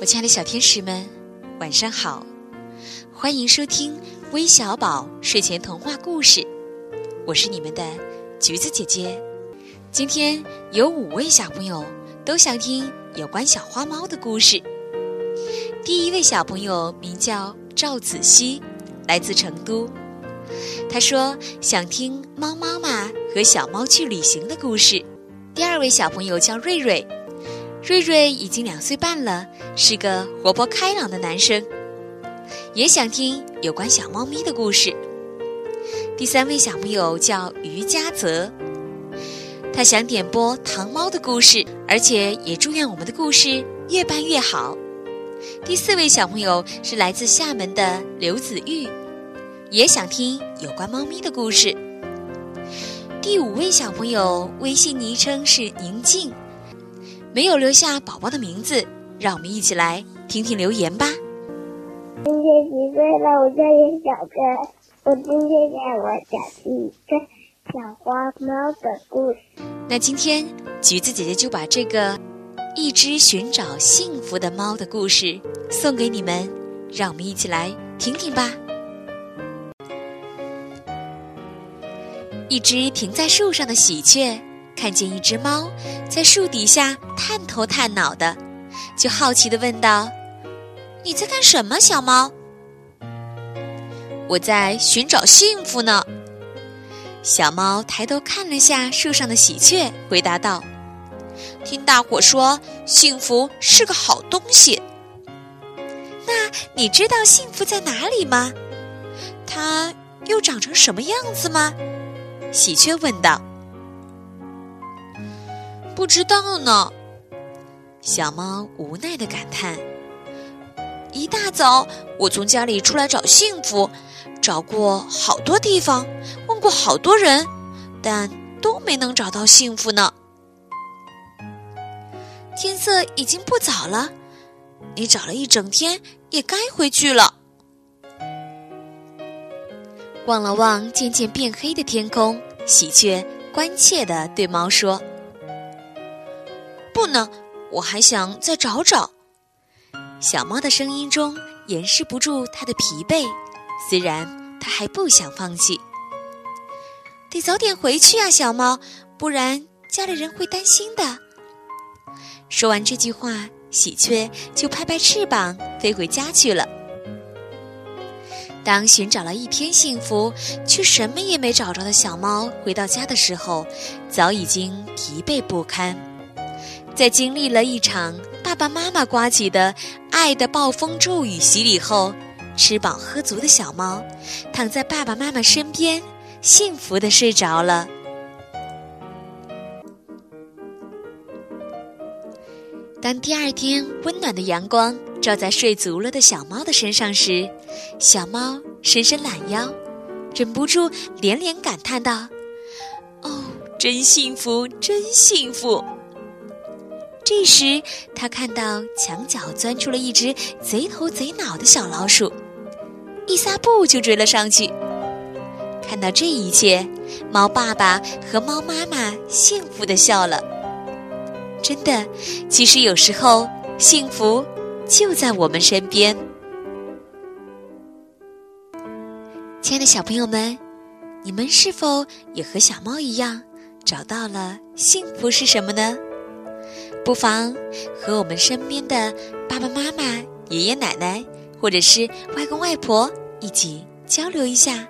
我亲爱的小天使们，晚上好！欢迎收听微小宝睡前童话故事，我是你们的橘子姐姐。今天有五位小朋友都想听有关小花猫的故事。第一位小朋友名叫赵子熙，来自成都。他说想听猫妈妈和小猫去旅行的故事。第二位小朋友叫瑞瑞。瑞瑞已经两岁半了，是个活泼开朗的男生，也想听有关小猫咪的故事。第三位小朋友叫于佳泽，他想点播糖猫的故事，而且也祝愿我们的故事越办越好。第四位小朋友是来自厦门的刘子玉，也想听有关猫咪的故事。第五位小朋友微信昵称是宁静。没有留下宝宝的名字，让我们一起来听听留言吧。今天几岁了？我叫叶小根。我今天给我讲一个小花猫的故事。那今天橘子姐姐就把这个一只寻找幸福的猫的故事送给你们，让我们一起来听听吧。一只停在树上的喜鹊。看见一只猫在树底下探头探脑的，就好奇的问道：“你在干什么，小猫？”“我在寻找幸福呢。”小猫抬头看了下树上的喜鹊，回答道：“听大伙说幸福是个好东西。那你知道幸福在哪里吗？它又长成什么样子吗？”喜鹊问道。不知道呢，小猫无奈的感叹。一大早，我从家里出来找幸福，找过好多地方，问过好多人，但都没能找到幸福呢。天色已经不早了，你找了一整天，也该回去了。望了望渐渐变黑的天空，喜鹊关切的对猫说。不呢，我还想再找找。小猫的声音中掩饰不住它的疲惫，虽然它还不想放弃。得早点回去啊，小猫，不然家里人会担心的。说完这句话，喜鹊就拍拍翅膀飞回家去了。当寻找了一天幸福，却什么也没找着的小猫回到家的时候，早已经疲惫不堪。在经历了一场爸爸妈妈刮起的爱的暴风骤雨洗礼后，吃饱喝足的小猫躺在爸爸妈妈身边，幸福的睡着了。当第二天温暖的阳光照在睡足了的小猫的身上时，小猫伸伸懒腰，忍不住连连感叹道：“哦，真幸福，真幸福！”这时，他看到墙角钻出了一只贼头贼脑的小老鼠，一撒步就追了上去。看到这一切，猫爸爸和猫妈妈幸福的笑了。真的，其实有时候幸福就在我们身边。亲爱的小朋友们，你们是否也和小猫一样，找到了幸福是什么呢？不妨和我们身边的爸爸妈妈、爷爷奶奶，或者是外公外婆一起交流一下。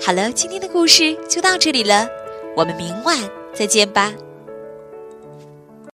好了，今天的故事就到这里了，我们明晚再见吧。